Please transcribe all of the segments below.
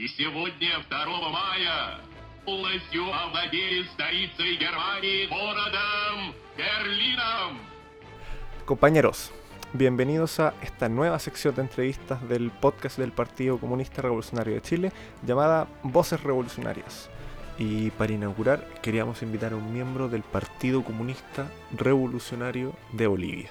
И сегодня, 2 мая, полностью овладели столицей Германии городом Берлином. Compañeros, bienvenidos a esta nueva sección de entrevistas del podcast del Partido Comunista Revolucionario de Chile llamada Voces Revolucionarias. Y para inaugurar queríamos invitar a un miembro del Partido Comunista Revolucionario de Bolivia.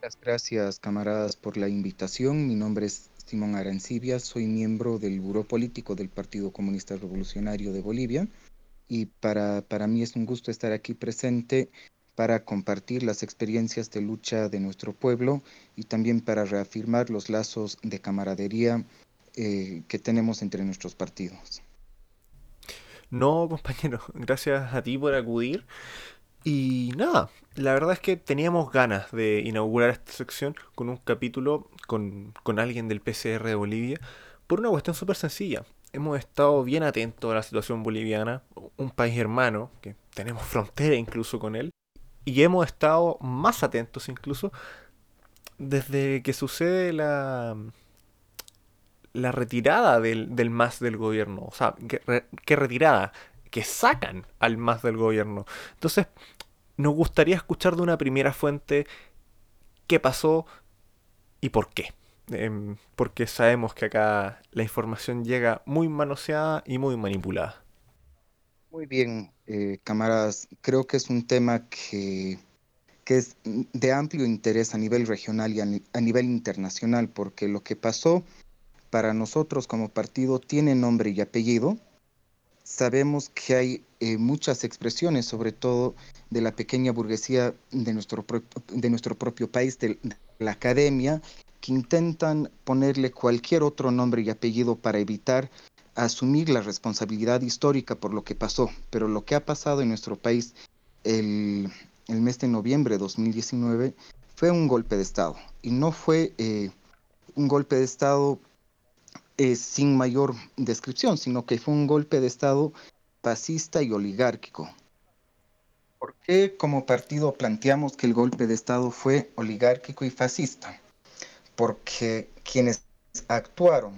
Muchas gracias, camaradas, por la invitación. Mi nombre es Simón Arancibia, soy miembro del Buró Político del Partido Comunista Revolucionario de Bolivia y para, para mí es un gusto estar aquí presente para compartir las experiencias de lucha de nuestro pueblo y también para reafirmar los lazos de camaradería eh, que tenemos entre nuestros partidos. No, compañero, gracias a ti por acudir. Y nada, la verdad es que teníamos ganas de inaugurar esta sección con un capítulo con, con alguien del PCR de Bolivia por una cuestión súper sencilla. Hemos estado bien atentos a la situación boliviana, un país hermano, que tenemos frontera incluso con él, y hemos estado más atentos incluso desde que sucede la, la retirada del, del MAS del gobierno. O sea, ¿qué, retirada? Que sacan al MAS del gobierno. Entonces, nos gustaría escuchar de una primera fuente qué pasó y por qué. Em, porque sabemos que acá la información llega muy manoseada y muy manipulada. Muy bien, eh, camaradas. Creo que es un tema que, que, es de amplio interés a nivel regional y a nivel internacional, porque lo que pasó para nosotros como partido tiene nombre y apellido. Sabemos que hay eh, muchas expresiones, sobre todo de la pequeña burguesía de nuestro, de nuestro propio país, de, la academia, que intentan ponerle cualquier otro nombre y apellido para evitar asumir la responsabilidad histórica por lo que pasó. Pero lo que ha pasado en nuestro país el, el mes de noviembre de 2019 fue un golpe de Estado. Y no fue eh, un golpe de Estado sin mayor descripción, sino que fue un golpe de Estado fascista y oligárquico. ¿Por qué como partido planteamos que el golpe de Estado fue oligárquico y fascista? Porque quienes actuaron,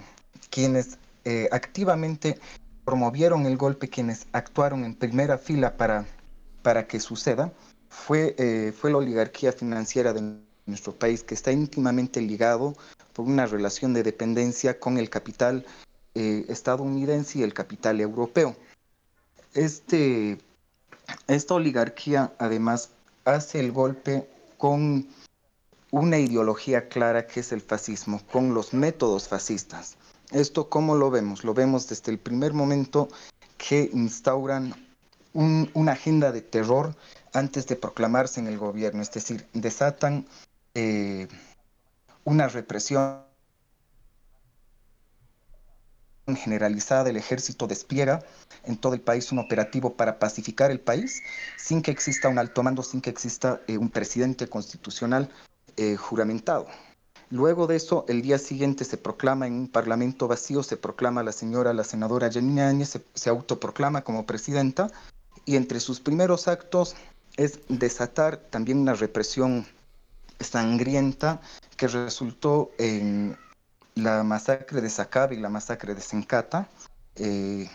quienes eh, activamente promovieron el golpe, quienes actuaron en primera fila para, para que suceda, fue, eh, fue la oligarquía financiera de nuestro país, que está íntimamente ligado por una relación de dependencia con el capital eh, estadounidense y el capital europeo. Este, esta oligarquía además hace el golpe con una ideología clara que es el fascismo, con los métodos fascistas. Esto cómo lo vemos? Lo vemos desde el primer momento que instauran una agenda de terror antes de proclamarse en el gobierno, es decir, desatan eh, una represión generalizada, el ejército despliega en todo el país un operativo para pacificar el país sin que exista un alto mando, sin que exista eh, un presidente constitucional eh, juramentado. Luego de eso, el día siguiente se proclama en un parlamento vacío, se proclama la señora, la senadora Janine Áñez, se autoproclama como presidenta y entre sus primeros actos es desatar también una represión sangrienta que resultó en la masacre de Sacab y la masacre de Sencata. Eh,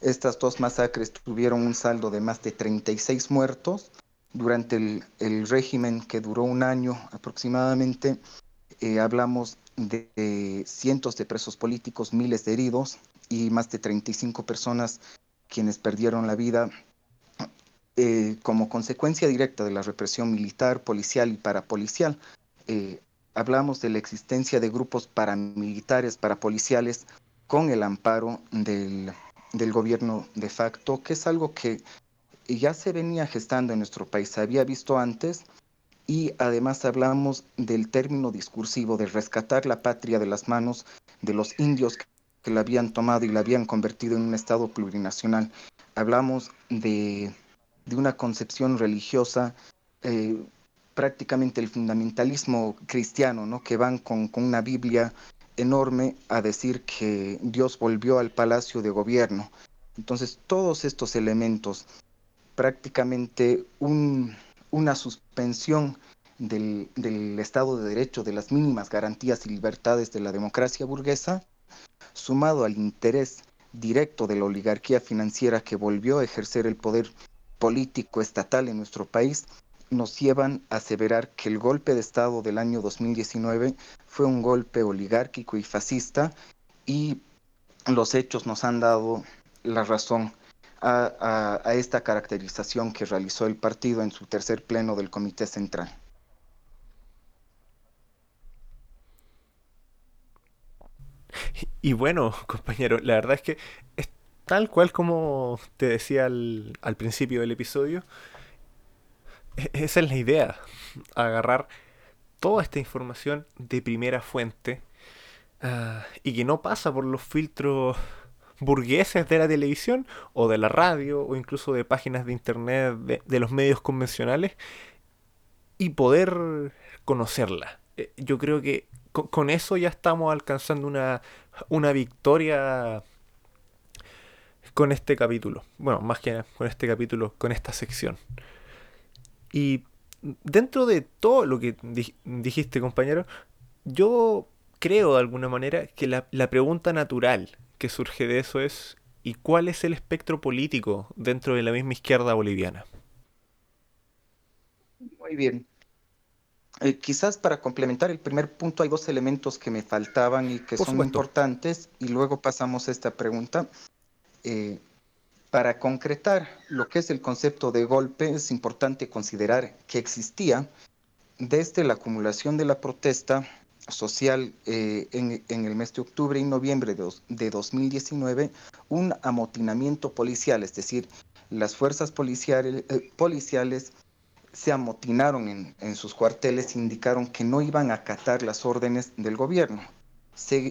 estas dos masacres tuvieron un saldo de más de 36 muertos durante el, régimen que duró un año aproximadamente. Eh, hablamos de, cientos de presos políticos, miles de heridos y más de 35 personas quienes perdieron la vida eh, como consecuencia directa de la represión militar, policial y parapolicial. Eh, hablamos de la existencia de grupos paramilitares, parapoliciales, con el amparo del, del gobierno de facto, que es algo que ya se venía gestando en nuestro país, se había visto antes, y además hablamos del término discursivo de rescatar la patria de las manos de los indios que la habían tomado y la habían convertido en un Estado plurinacional. Hablamos de de una concepción religiosa, eh, prácticamente el fundamentalismo cristiano, ¿no? que van con, con, una Biblia enorme a decir que Dios volvió al palacio de gobierno. Entonces, todos estos elementos, prácticamente un, una suspensión del, del Estado de Derecho, de las mínimas garantías y libertades de la democracia burguesa, sumado al interés directo de la oligarquía financiera que volvió a ejercer el poder político estatal en nuestro país, nos llevan a aseverar que el golpe de Estado del año 2019 fue un golpe oligárquico y fascista y los hechos nos han dado la razón a, a, esta caracterización que realizó el partido en su tercer pleno del Comité Central. Y bueno, compañero, la verdad es que tal cual como te decía al, principio del episodio. E, esa es la idea, agarrar toda esta información de primera fuente uh, y que no pasa por los filtros burgueses de la televisión o de la radio o incluso de páginas de internet de, los medios convencionales y poder conocerla. Eh, yo creo que con, con, eso ya estamos alcanzando una, una victoria con este capítulo. Bueno, más que con este capítulo, con esta sección. Y dentro de todo lo que dijiste, compañero, yo creo de alguna manera que la, la, pregunta natural que surge de eso es ¿y cuál es el espectro político dentro de la misma izquierda boliviana? Muy bien. Eh, quizás para complementar el primer punto hay dos elementos que me faltaban y que Por son importantes y luego pasamos a esta pregunta. Eh, para concretar lo que es el concepto de golpe es importante considerar que existía desde la acumulación de la protesta social eh, en, el mes de octubre y noviembre de, de 2019 un amotinamiento policial, es decir, las fuerzas policiales, eh, se amotinaron en, sus cuarteles, indicaron que no iban a acatar las órdenes del gobierno.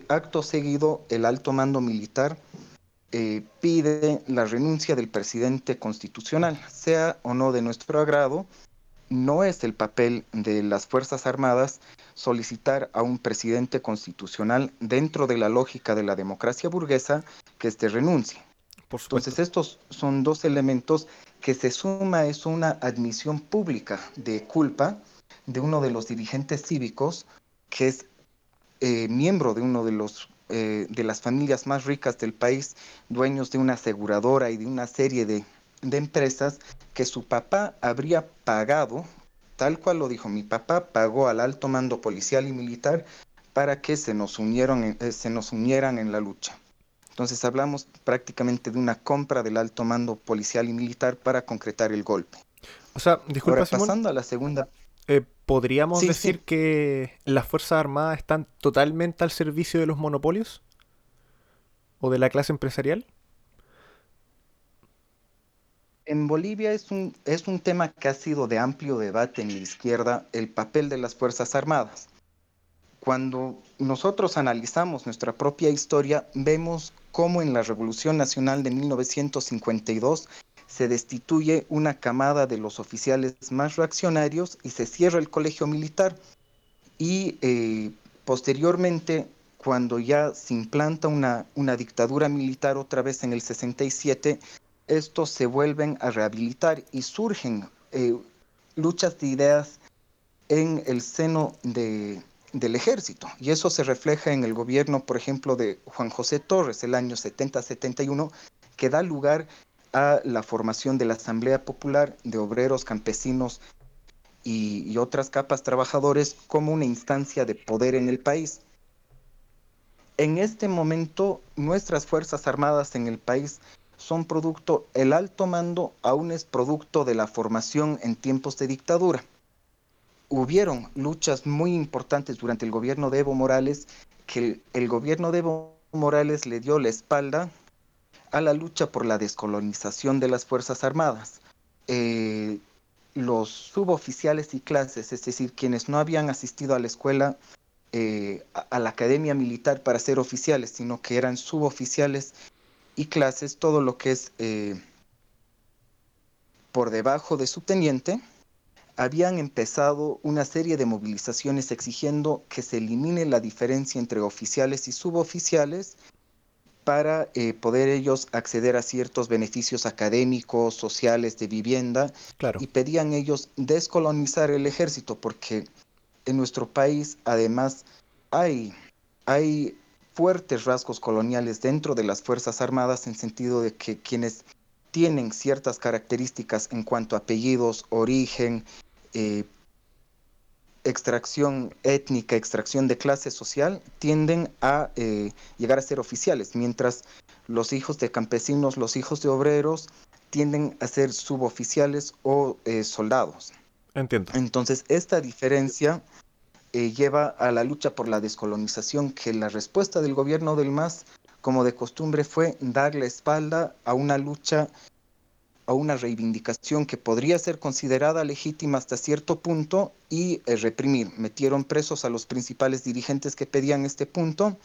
Acto seguido, el alto mando militar eh, pide la renuncia del presidente constitucional, sea o no de nuestro agrado, no es el papel de las Fuerzas Armadas solicitar a un presidente constitucional dentro de la lógica de la democracia burguesa que éste renuncie. Entonces estos son dos elementos que se suma es una admisión pública de culpa de uno de los dirigentes cívicos que es eh, miembro de uno de los eh, de las familias más ricas del país, dueños de una aseguradora y de una serie de, de empresas que su papá habría pagado, tal cual lo dijo, mi papá pagó al alto mando policial y militar para que se nos, unieron, eh, se nos unieran en la lucha. Entonces hablamos prácticamente de una compra del alto mando policial y militar para concretar el golpe. O sea, disculpa, Ahora, pasando a la segunda. Eh, ¿Podríamos sí, decir sí. que las Fuerzas Armadas están totalmente al servicio de los monopolios? ¿O de la clase empresarial? En Bolivia es un, es un tema que ha sido de amplio debate en la izquierda, el papel de las Fuerzas Armadas. Cuando nosotros analizamos nuestra propia historia, vemos cómo en la Revolución Nacional de 1952 se destituye una camada de los oficiales más reaccionarios y se cierra el colegio militar. Y eh, posteriormente, cuando ya se implanta una, una dictadura militar otra vez en el 67, estos se vuelven a rehabilitar y surgen eh, luchas de ideas en el seno de, del ejército. Y eso se refleja en el gobierno, por ejemplo, de Juan José Torres, el año 70-71, que da lugar a la formación de la Asamblea Popular de Obreros, Campesinos y, otras capas trabajadores como una instancia de poder en el país. En este momento, nuestras Fuerzas Armadas en el país son producto, el alto mando aún es producto de la formación en tiempos de dictadura. Hubieron luchas muy importantes durante el gobierno de Evo Morales, que el, el gobierno de Evo Morales le dio la espalda a la lucha por la descolonización de las Fuerzas Armadas. Eh, los suboficiales y clases, es decir, quienes no habían asistido a la escuela, eh, a, la academia militar para ser oficiales, sino que eran suboficiales y clases, todo lo que es eh, por debajo de subteniente, habían empezado una serie de movilizaciones exigiendo que se elimine la diferencia entre oficiales y suboficiales para eh, poder ellos acceder a ciertos beneficios académicos, sociales, de vivienda, claro. y pedían ellos descolonizar el ejército, porque en nuestro país además hay, hay fuertes rasgos coloniales dentro de las Fuerzas Armadas en sentido de que quienes tienen ciertas características en cuanto a apellidos, origen, eh, extracción étnica, extracción de clase social, tienden a eh, llegar a ser oficiales, mientras los hijos de campesinos, los hijos de obreros, tienden a ser suboficiales o eh, soldados. Entiendo. Entonces, esta diferencia eh, lleva a la lucha por la descolonización, que la respuesta del gobierno del MAS, como de costumbre, fue dar la espalda a una lucha, a una reivindicación que podría ser considerada legítima hasta cierto punto y eh, reprimir. Metieron presos a los principales dirigentes que pedían este punto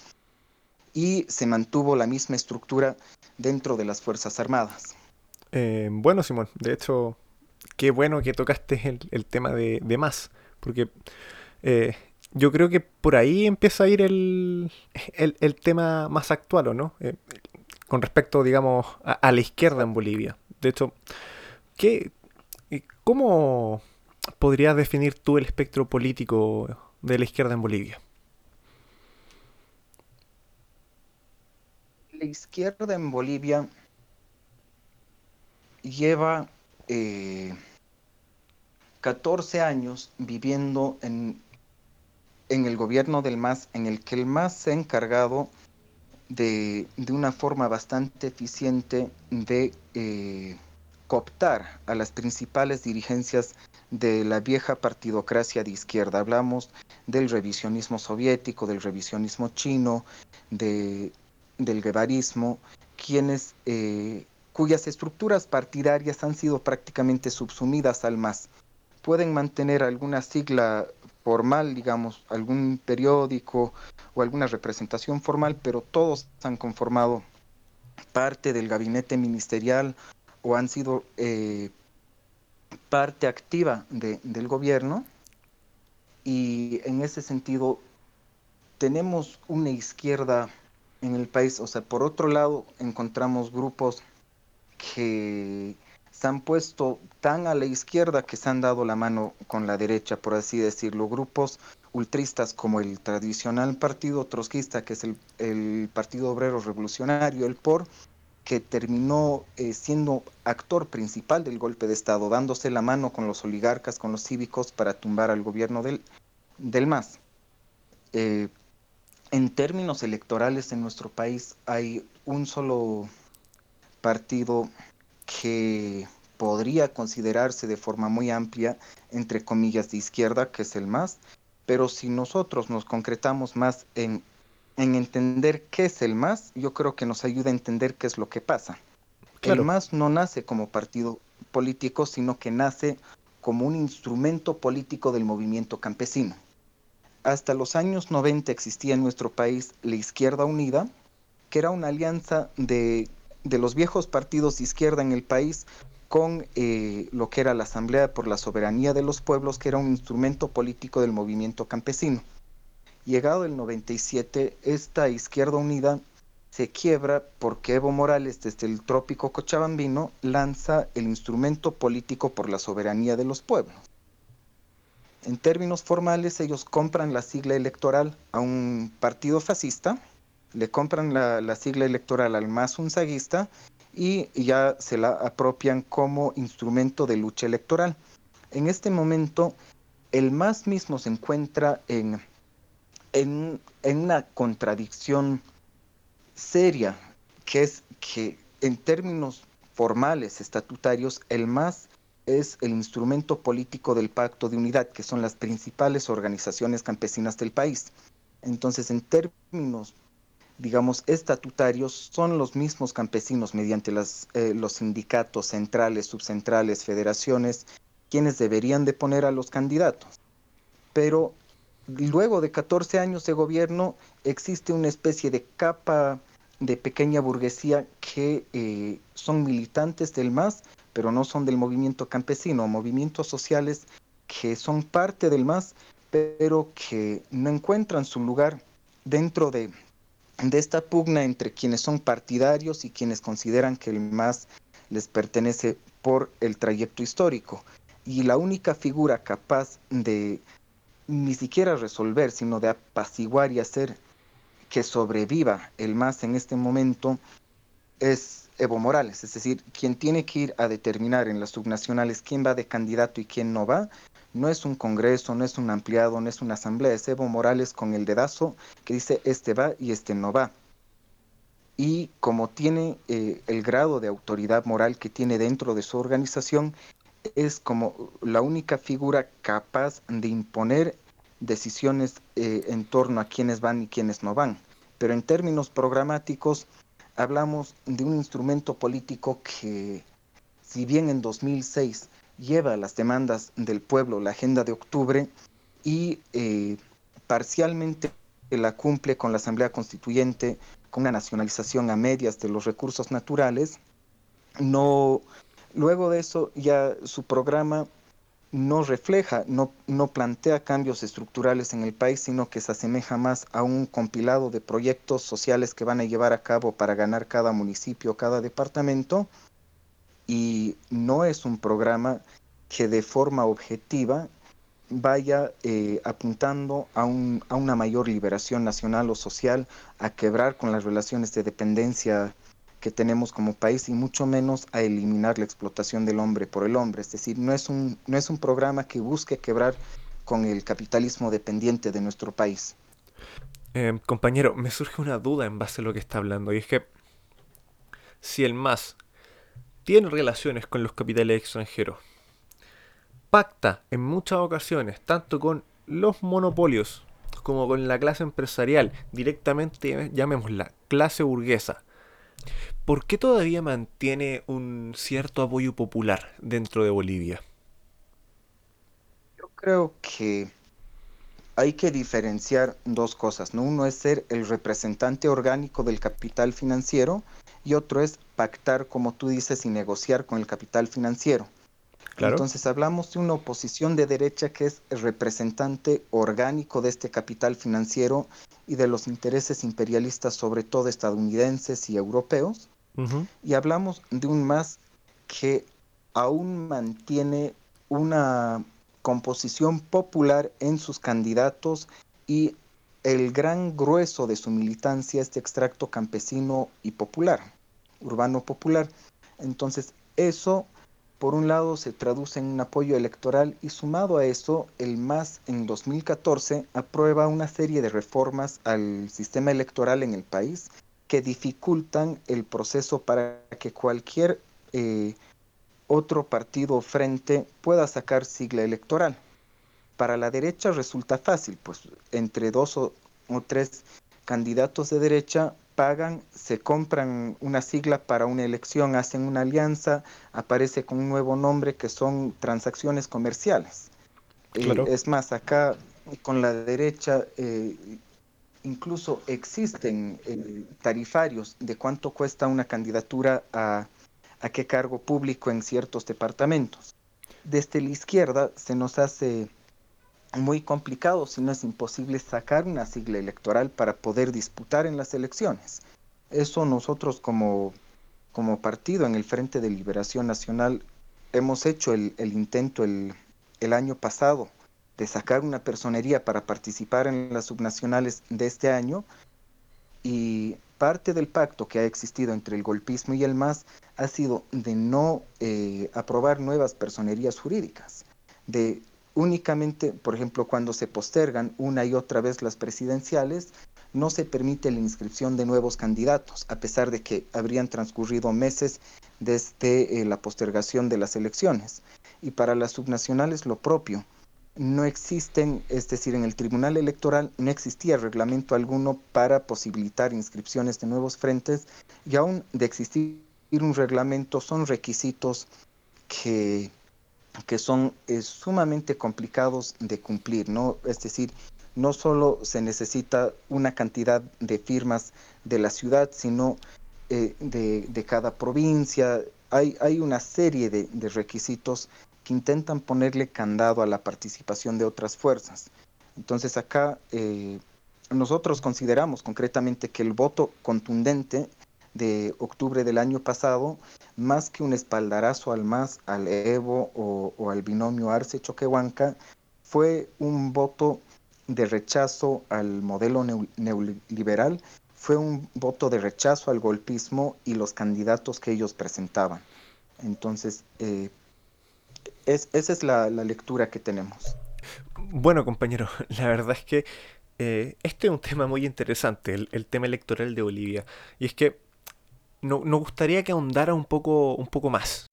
y se mantuvo la misma estructura dentro de las Fuerzas Armadas. Eh, bueno, Simón, de hecho, qué bueno que tocaste el, tema de, más, porque eh, yo creo que por ahí empieza a ir el, el, tema más actual, ¿o no? Con respecto, digamos, a, la izquierda en Bolivia. De hecho, ¿qué, ¿cómo podrías definir tú el espectro político de la izquierda en Bolivia? La izquierda en Bolivia lleva 14 eh, años viviendo en en el gobierno del MAS, en el que el MAS se ha encargado de, una forma bastante eficiente de eh, cooptar a las principales dirigencias de la vieja partidocracia de izquierda. Hablamos del revisionismo soviético, del revisionismo chino, de, del guevarismo, quienes, eh, cuyas estructuras partidarias han sido prácticamente subsumidas al MAS. Pueden mantener alguna sigla formal, digamos, algún periódico o alguna representación formal, pero todos han conformado parte del gabinete ministerial o han sido eh, parte activa del gobierno. Y en ese sentido tenemos una izquierda en el país, o sea, por otro lado encontramos grupos que han puesto tan a la izquierda que se han dado la mano con la derecha, por así decirlo. Grupos ultristas como el tradicional partido trotskista, que es el, Partido Obrero Revolucionario, el POR, que terminó eh, siendo actor principal del golpe de Estado, dándose la mano con los oligarcas, con los cívicos, para tumbar al gobierno del, del MAS. Eh, en términos electorales en nuestro país hay un solo partido que podría considerarse de forma muy amplia, entre comillas, de izquierda, que es el MAS, pero si nosotros nos concretamos más en, en entender qué es el MAS, yo creo que nos ayuda a entender qué es lo que pasa. El MAS no nace como partido político, sino que nace como un instrumento político del movimiento campesino. Hasta los años 90 existía en nuestro país la Izquierda Unida, que era una alianza de de los viejos partidos de izquierda en el país con eh, lo que era la Asamblea por la Soberanía de los Pueblos, que era un instrumento político del movimiento campesino. Llegado el 97, esta izquierda unida se quiebra porque Evo Morales, desde el trópico cochabambino, lanza el instrumento político por la soberanía de los pueblos. En términos formales, ellos compran la sigla electoral a un partido fascista, le compran la, sigla electoral al más unzaguista y ya se la apropian como instrumento de lucha electoral. En este momento, el MAS mismo se encuentra en, en, una contradicción seria, que es que en términos formales, estatutarios, el MAS es el instrumento político del Pacto de Unidad, que son las principales organizaciones campesinas del país. Entonces, en términos digamos, estatutarios son los mismos campesinos mediante eh, los sindicatos centrales, subcentrales, federaciones, quienes deberían de poner a los candidatos. Pero luego de 14 años de gobierno existe una especie de capa de pequeña burguesía que eh, son militantes del MAS, pero no son del movimiento campesino, movimientos sociales que son parte del MAS, pero que no encuentran su lugar dentro de, de esta pugna entre quienes son partidarios y quienes consideran que el MAS les pertenece por el trayecto histórico. Y la única figura capaz de ni siquiera resolver, sino de apaciguar y hacer que sobreviva el MAS en este momento es Evo Morales, es decir, quien tiene que ir a determinar en las subnacionales quién va de candidato y quién no va, no es un congreso, no es un ampliado, no es una asamblea, es Evo Morales con el dedazo que dice este va y este no va. Y como tiene eh, el grado de autoridad moral que tiene dentro de su organización, es como la única figura capaz de imponer decisiones eh, en torno a quiénes van y quiénes no van. Pero en términos programáticos, hablamos de un instrumento político que, si bien en 2006 lleva las demandas del pueblo, la agenda de octubre, y eh, parcialmente la cumple con la Asamblea Constituyente, con una nacionalización a medias de los recursos naturales, no, luego de eso ya su programa no refleja, no, no plantea cambios estructurales en el país, sino que se asemeja más a un compilado de proyectos sociales que van a llevar a cabo para ganar cada municipio, cada departamento, y no es un programa que de forma objetiva vaya eh, apuntando a, un, a una mayor liberación nacional o social, a quebrar con las relaciones de dependencia que tenemos como país y mucho menos a eliminar la explotación del hombre por el hombre. Es decir, no es un, no es un programa que busque quebrar con el capitalismo dependiente de nuestro país. Eh, compañero, me surge una duda en base a lo que está hablando, y es que si el MAS tiene relaciones con los capitales extranjeros, pacta en muchas ocasiones tanto con los monopolios como con la clase empresarial, directamente llamémosla clase burguesa, ¿por qué todavía mantiene un cierto apoyo popular dentro de Bolivia? Yo creo que hay que diferenciar dos cosas. ¿no? Uno es ser el representante orgánico del capital financiero y otro es pactar, como tú dices, y negociar con el capital financiero. Entonces hablamos de una oposición de derecha que es el representante orgánico de este capital financiero y de los intereses imperialistas, sobre todo estadounidenses y europeos. Y hablamos de un MAS que aún mantiene una composición popular en sus candidatos y el gran grueso de su militancia es de extracto campesino y popular, urbano popular. Entonces, eso por un lado se traduce en un apoyo electoral y sumado a eso, el MAS en 2014 aprueba una serie de reformas al sistema electoral en el país que dificultan el proceso para que cualquier eh, otro partido o frente pueda sacar sigla electoral. Para la derecha resulta fácil, pues entre dos o tres candidatos de derecha pagan, se compran una sigla para una elección, hacen una alianza, aparece con un nuevo nombre que son transacciones comerciales. Eh, es más, acá con la derecha eh, incluso existen eh, tarifarios de cuánto cuesta una candidatura a, a qué cargo público en ciertos departamentos. Desde la izquierda se nos hace muy complicado, si no es imposible, sacar una sigla electoral para poder disputar en las elecciones. Eso nosotros como, como partido en el Frente de Liberación Nacional hemos hecho el, intento el, el año pasado de sacar una personería para participar en las subnacionales de este año y parte del pacto que ha existido entre el golpismo y el MAS ha sido de no eh, aprobar nuevas personerías jurídicas, de Únicamente, por ejemplo, cuando se postergan una y otra vez las presidenciales, no se permite la inscripción de nuevos candidatos, a pesar de que habrían transcurrido meses desde eh, la postergación de las elecciones. Y para las subnacionales lo propio. No existen, es decir, en el Tribunal Electoral no existía reglamento alguno para posibilitar inscripciones de nuevos frentes y aún de existir un reglamento son requisitos que que son eh, sumamente complicados de cumplir, ¿no? Es decir, no solo se necesita una cantidad de firmas de la ciudad, sino eh, de, cada provincia. Hay, hay una serie de, requisitos que intentan ponerle candado a la participación de otras fuerzas. Entonces acá eh, nosotros consideramos concretamente que el voto contundente de octubre del año pasado, más que un espaldarazo al MAS, al EVO o, al binomio Arce Choquehuanca, fue un voto de rechazo al modelo neoliberal fue un voto de rechazo al golpismo y los candidatos que ellos presentaban. Entonces, eh, esa es la, lectura que tenemos. Bueno, compañero, la verdad es que eh, este es un tema muy interesante, el, tema electoral de Bolivia. Y es que nos gustaría que ahondara un poco, un poco más.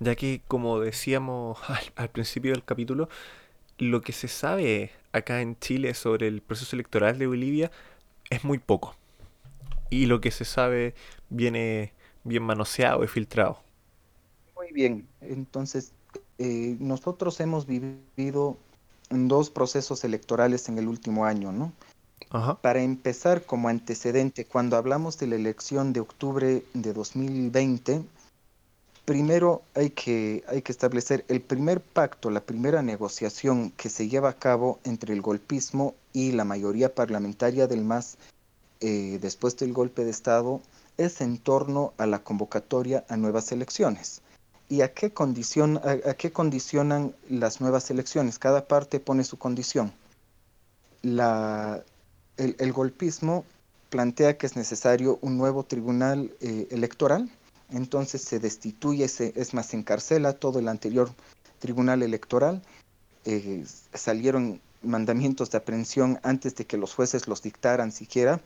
Ya que, como decíamos al principio del capítulo, lo que se sabe acá en Chile sobre el proceso electoral de Bolivia es muy poco. Y lo que se sabe viene bien manoseado y filtrado. Muy bien, entonces eh, nosotros hemos vivido dos procesos electorales en el último año, ¿no? Para empezar, como antecedente, cuando hablamos de la elección de octubre de 2020, primero hay que, hay que establecer el primer pacto, la primera negociación que se lleva a cabo entre el golpismo y la mayoría parlamentaria del MAS eh, después del golpe de Estado es en torno a la convocatoria a nuevas elecciones. ¿Y a qué, condición, a, qué condicionan las nuevas elecciones? Cada parte pone su condición. La, el, golpismo plantea que es necesario un nuevo tribunal eh, electoral. Entonces se destituye, se, es más, se encarcela todo el anterior tribunal electoral. Eh, salieron mandamientos de aprehensión antes de que los jueces los dictaran siquiera,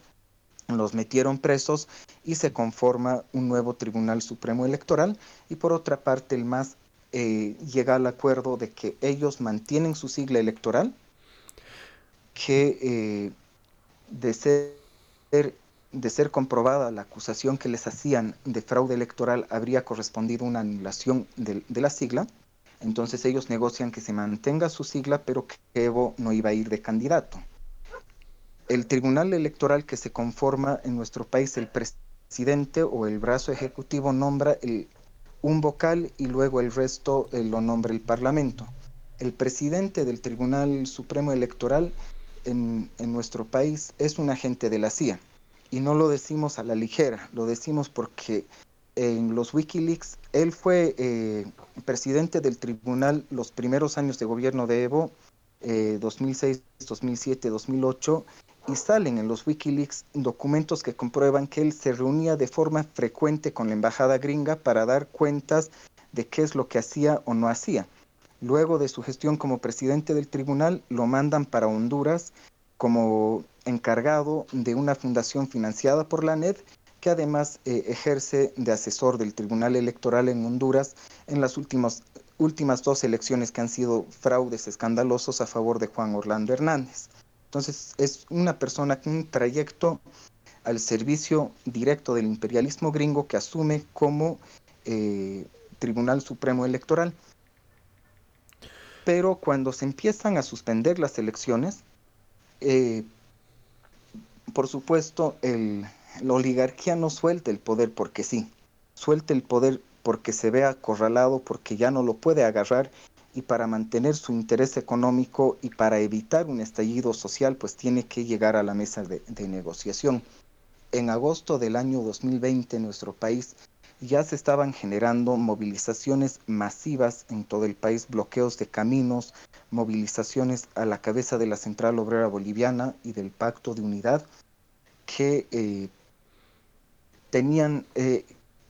los metieron presos y se conforma un nuevo Tribunal Supremo Electoral. Y por otra parte el MAS eh, llega al acuerdo de que ellos mantienen su sigla electoral, que eh, de ser de ser comprobada la acusación que les hacían de fraude electoral, habría correspondido una anulación de, la sigla. Entonces ellos negocian que se mantenga su sigla, pero que Evo no iba a ir de candidato. El tribunal electoral que se conforma en nuestro país, el presidente o el brazo ejecutivo nombra un vocal y luego el resto eh, lo nombra el parlamento. El presidente del Tribunal Supremo Electoral en nuestro país es un agente de la CIA y no lo decimos a la ligera, lo decimos porque en los Wikileaks él fue eh, presidente del tribunal los primeros años de gobierno de Evo, 2006, 2007, 2008, y salen en los Wikileaks documentos que comprueban que él se reunía de forma frecuente con la embajada gringa para dar cuentas de qué es lo que hacía o no hacía. Luego de su gestión como presidente del tribunal, lo mandan para Honduras como encargado de una fundación financiada por la NED que además eh, ejerce de asesor del Tribunal Electoral en Honduras en las últimas, últimas dos elecciones que han sido fraudes escandalosos a favor de Juan Orlando Hernández. Entonces es una persona con un trayecto al servicio directo del imperialismo gringo que asume como eh, Tribunal Supremo Electoral. Pero cuando se empiezan a suspender las elecciones, eh, por supuesto, el, la oligarquía no suelta el poder porque sí, suelta el poder porque se ve acorralado, porque ya no lo puede agarrar y para mantener su interés económico y para evitar un estallido social, pues tiene que llegar a la mesa de, de negociación. En agosto del año 2020 en nuestro país ya se estaban generando movilizaciones masivas en todo el país, bloqueos de caminos, movilizaciones a la cabeza de la Central Obrera Boliviana y del Pacto de Unidad, que eh, tenían eh,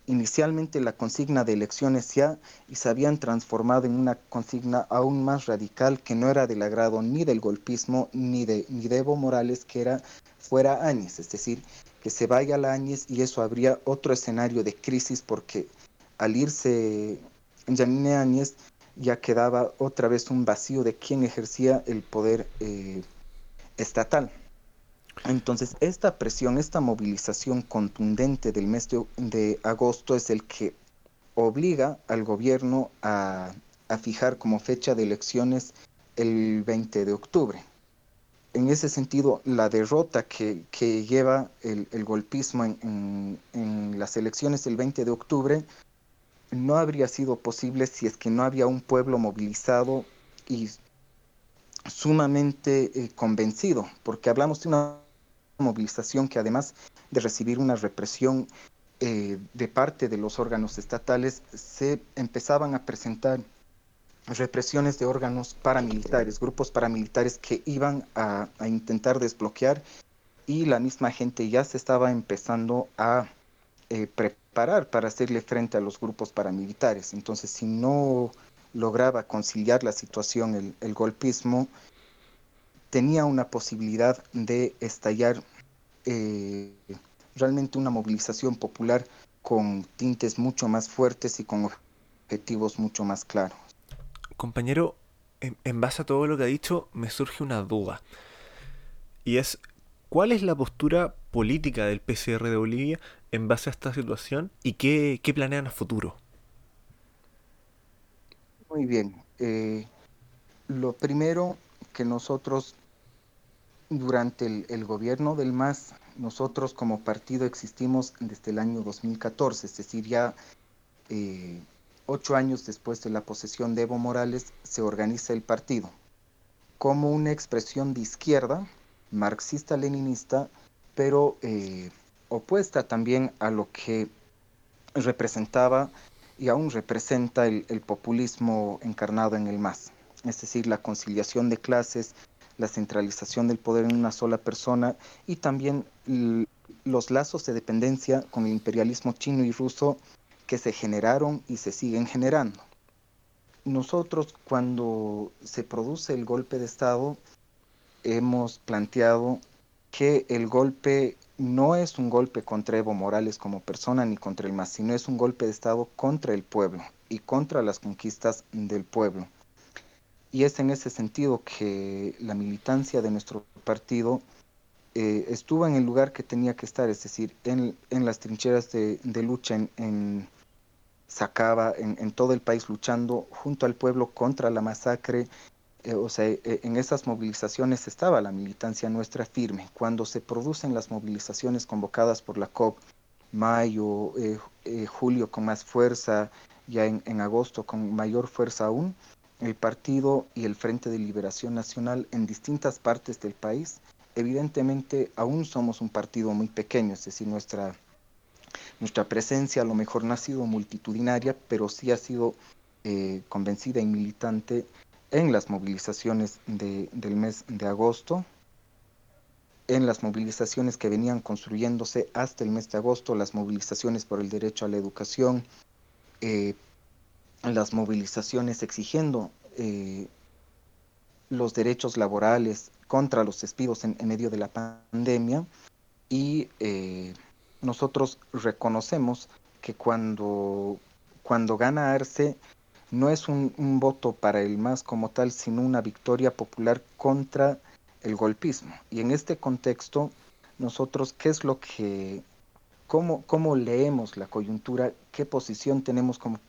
inicialmente la consigna de elecciones ya y se habían transformado en una consigna aún más radical que no era del agrado ni del golpismo ni de, ni de Evo Morales, que era fuera Áñez, es decir, que se vaya la Áñez y eso habría otro escenario de crisis porque al irse Janine Áñez ya quedaba otra vez un vacío de quién ejercía el poder eh, estatal. Entonces, esta presión, esta movilización contundente del mes de, agosto es el que obliga al gobierno a, fijar como fecha de elecciones el 20 de octubre. En ese sentido, la derrota que, lleva el, golpismo en, en, las elecciones del 20 de octubre no habría sido posible si es que no había un pueblo movilizado y sumamente eh, convencido, porque hablamos de una movilización que además de recibir una represión eh, de parte de los órganos estatales, se empezaban a presentar represiones de órganos paramilitares, grupos paramilitares que iban a, intentar desbloquear y la misma gente ya se estaba empezando a eh, preparar para hacerle frente a los grupos paramilitares. Entonces, si no lograba conciliar la situación, el, golpismo, tenía una posibilidad de estallar eh, realmente una movilización popular con tintes mucho más fuertes y con objetivos mucho más claros. Compañero, en, base a todo lo que ha dicho, me surge una duda. Y es, ¿cuál es la postura política del PCR de Bolivia en base a esta situación y qué, planean a futuro? Muy bien. Eh, lo primero que nosotros durante el, gobierno del MAS, nosotros como partido existimos desde el año 2014, es decir, ya eh, ocho años después de la posesión de Evo Morales, se organiza el partido. Como una expresión de izquierda, marxista-leninista, pero eh, opuesta también a lo que representaba y aún representa el, el populismo encarnado en el MAS, es decir, la conciliación de clases, la centralización del poder en una sola persona y también los lazos de dependencia con el imperialismo chino y ruso que se generaron y se siguen generando. Nosotros cuando se produce el golpe de Estado hemos planteado que el golpe no es un golpe contra Evo Morales como persona ni contra el MAS, sino es un golpe de Estado contra el pueblo y contra las conquistas del pueblo. Y es en ese sentido que la militancia de nuestro partido eh, estuvo en el lugar que tenía que estar, es decir, en, las trincheras de, lucha en, Sacaba, en, todo el país luchando junto al pueblo contra la masacre. Eh, o sea, eh, en esas movilizaciones estaba la militancia nuestra firme. Cuando se producen las movilizaciones convocadas por la COP, mayo, julio con más fuerza, ya en agosto con mayor fuerza aún, el partido y el Frente de Liberación Nacional en distintas partes del país, evidentemente aún somos un partido muy pequeño, es decir, nuestra, nuestra presencia a lo mejor no ha sido multitudinaria, pero sí ha sido eh, convencida y militante en las movilizaciones del mes de agosto, en las movilizaciones que venían construyéndose hasta el mes de agosto, las movilizaciones por el derecho a la educación, eh, las movilizaciones exigiendo eh, los derechos laborales contra los despidos en, medio de la pandemia y nosotros reconocemos que cuando, cuando gana Arce no es un, voto para el MAS como tal, sino una victoria popular contra el golpismo. Y en este contexto, nosotros, ¿qué es lo que cómo, leemos la coyuntura, qué posición tenemos como,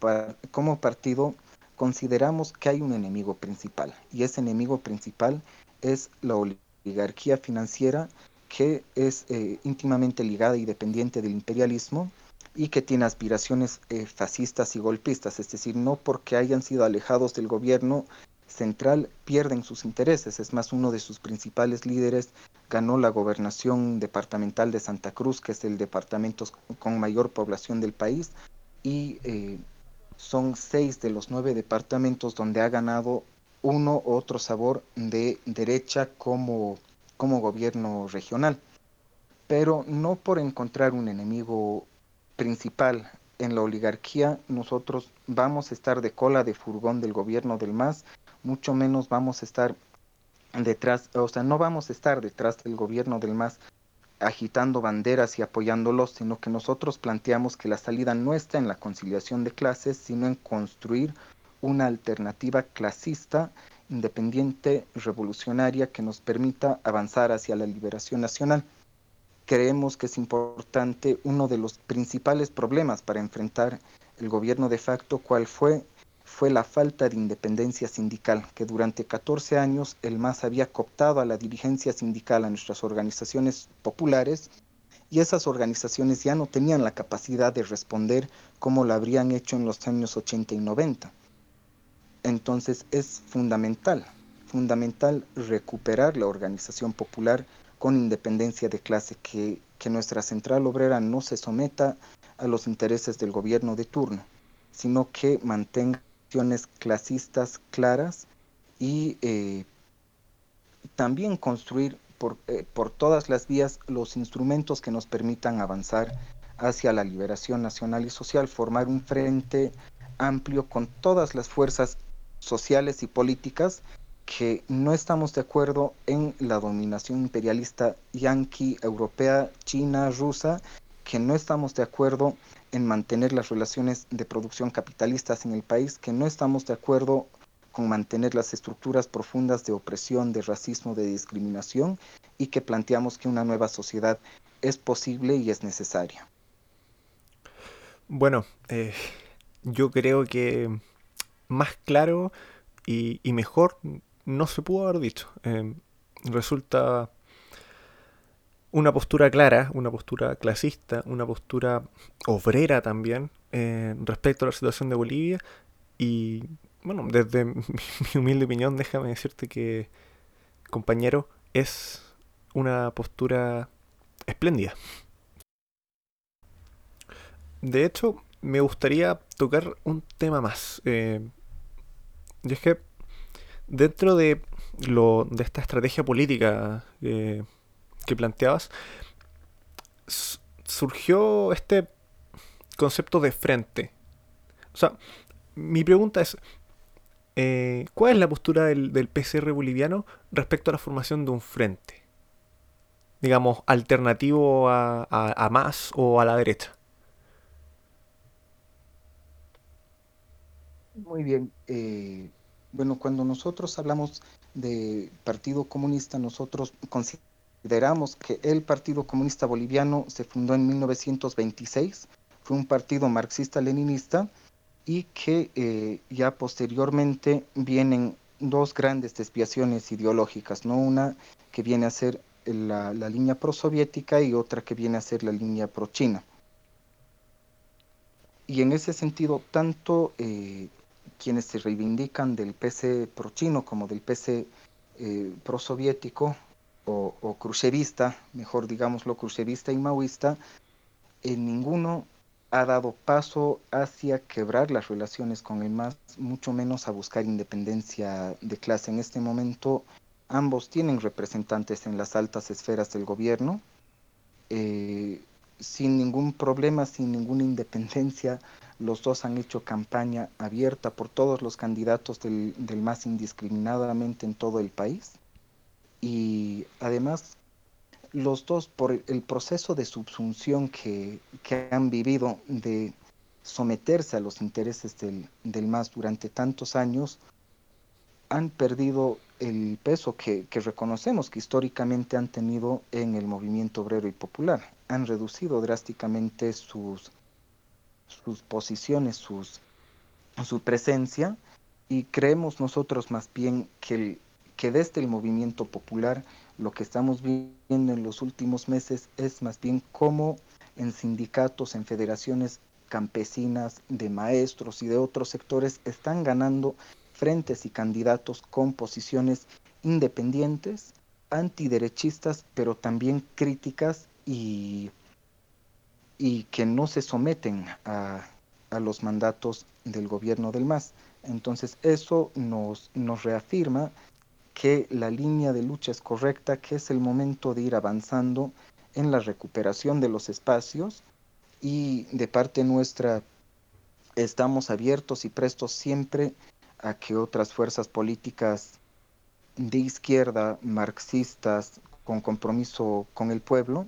como partido, consideramos que hay un enemigo principal y ese enemigo principal es la oligarquía financiera que es eh, íntimamente ligada y dependiente del imperialismo y que tiene aspiraciones eh, fascistas y golpistas, es decir, no porque hayan sido alejados del gobierno central pierden sus intereses. Es más, uno de sus principales líderes ganó la gobernación departamental de Santa Cruz, que es el departamento con mayor población del país, y eh, son seis de los nueve departamentos donde ha ganado uno u otro sabor de derecha como, como gobierno regional. Pero no por encontrar un enemigo principal en la oligarquía, nosotros vamos a estar de cola de furgón del gobierno del MAS mucho menos vamos a estar detrás, o sea, no vamos a estar detrás del gobierno del MAS agitando banderas y apoyándolos, sino que nosotros planteamos que la salida no está en la conciliación de clases, sino en construir una alternativa clasista, independiente, revolucionaria, que nos permita avanzar hacia la liberación nacional. Creemos que es importante uno de los principales problemas para enfrentar el gobierno de facto, cuál fue fue la falta de independencia sindical, que durante 14 años el MAS había cooptado a la dirigencia sindical, a nuestras organizaciones populares, y esas organizaciones ya no tenían la capacidad de responder como lo habrían hecho en los años 80 y 90. Entonces es fundamental, fundamental recuperar la organización popular con independencia de clase, que, que nuestra central obrera no se someta a los intereses del gobierno de turno, sino que mantenga posiciones clasistas claras y eh, también construir por, eh, por todas las vías los instrumentos que nos permitan avanzar hacia la liberación nacional y social, formar un frente amplio con todas las fuerzas sociales y políticas que no estamos de acuerdo en la dominación imperialista yanqui, europea, china, rusa, que no estamos de acuerdo en mantener las relaciones de producción capitalistas en el país, que no estamos de acuerdo con mantener las estructuras profundas de opresión, de racismo, de discriminación y que planteamos que una nueva sociedad es posible y es necesaria. Bueno, eh, yo creo que más claro y, mejor no se pudo haber dicho. Eh, resulta una postura clara, una postura clasista, una postura obrera también eh, respecto a la situación de Bolivia. Y bueno, desde mi humilde opinión, déjame decirte que, compañero, es una postura espléndida. De hecho, me gustaría tocar un tema más. Eh, y es que dentro de, lo, de esta estrategia política eh, que planteabas, surgió este concepto de frente. O sea, mi pregunta es, eh, ¿cuál es la postura del, PCR boliviano respecto a la formación de un frente? Digamos, alternativo a, a, más o a la derecha. Muy bien. Eh, bueno, cuando nosotros hablamos de Partido Comunista, nosotros consideramos que el Partido Comunista Boliviano se fundó en 1926, fue un partido marxista-leninista y que eh, ya posteriormente vienen dos grandes desviaciones ideológicas, ¿no? Una que viene a ser la, línea pro-soviética y otra que viene a ser la línea pro-china. Y en ese sentido, tanto eh, quienes se reivindican del PC pro-chino como del PC eh, pro-soviético o, o crucerista, mejor digámoslo, crucerista y maoísta, en ninguno ha dado paso hacia quebrar las relaciones con el MAS, mucho menos a buscar independencia de clase. En este momento ambos tienen representantes en las altas esferas del gobierno, eh, sin ningún problema, sin ninguna independencia. Los dos han hecho campaña abierta por todos los candidatos del, del MAS indiscriminadamente en todo el país y además los dos por el proceso de subsunción que, han vivido de someterse a los intereses del, MAS durante tantos años, han perdido el peso que, reconocemos que históricamente han tenido en el movimiento obrero y popular. Han reducido drásticamente sus, sus posiciones, sus, su presencia, y creemos nosotros más bien que que desde el movimiento popular lo que estamos viendo en los últimos meses es más bien cómo en sindicatos, en federaciones campesinas, de maestros y de otros sectores están ganando frentes y candidatos con posiciones independientes, antiderechistas, pero también críticas y, y que no se someten a, a, los mandatos del gobierno del MAS. Entonces eso nos, nos reafirma que la línea de lucha es correcta, que es el momento de ir avanzando en la recuperación de los espacios y de parte nuestra estamos abiertos y prestos siempre a que otras fuerzas políticas de izquierda, marxistas, con compromiso con el pueblo,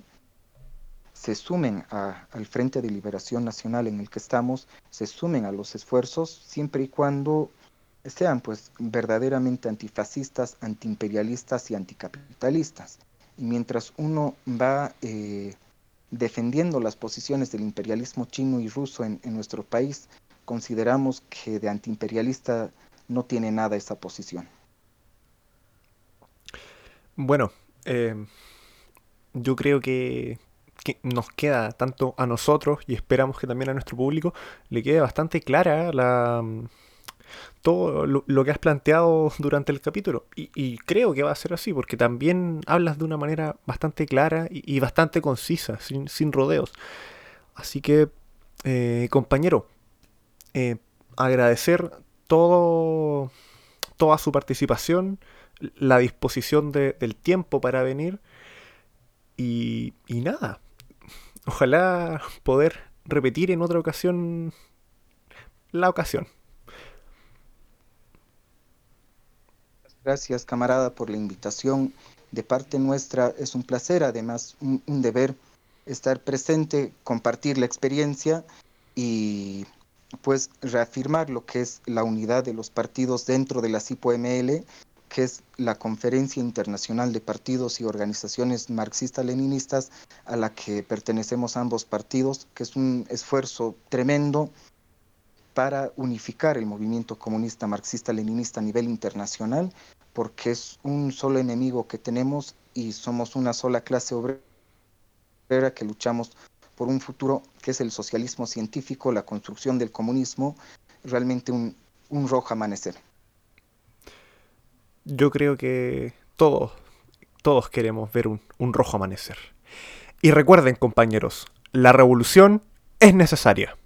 se sumen al Frente de Liberación Nacional en el que estamos, se sumen a los esfuerzos, siempre y cuando sean pues verdaderamente antifascistas, antiimperialistas y anticapitalistas. Y mientras uno va eh, defendiendo las posiciones del imperialismo chino y ruso en, nuestro país, consideramos que de antiimperialista no tiene nada esa posición. Bueno, eh, yo creo que, que, nos queda tanto a nosotros y esperamos que también a nuestro público le quede bastante clara la, todo lo, que has planteado durante el capítulo. Y, creo que va a ser así, porque también hablas de una manera bastante clara y, bastante concisa, sin, rodeos. Así que, eh, compañero, eh, agradecer todo, toda su participación, la disposición del tiempo para venir y, y nada. Ojalá poder repetir en otra ocasión la ocasión. Gracias, camarada, por la invitación. De parte nuestra es un placer, además un, deber estar presente, compartir la experiencia y pues reafirmar lo que es la unidad de los partidos dentro de la CIPO-ML, que es la Conferencia Internacional de Partidos y Organizaciones Marxistas-Leninistas a la que pertenecemos ambos partidos, que es un esfuerzo tremendo para unificar el movimiento comunista marxista-leninista a nivel internacional, porque es un solo enemigo que tenemos y somos una sola clase obrera que luchamos por un futuro que es el socialismo científico, la construcción del comunismo, realmente un, rojo amanecer. Yo creo que todos, todos queremos ver un, un rojo amanecer. Y recuerden, compañeros, la revolución es necesaria.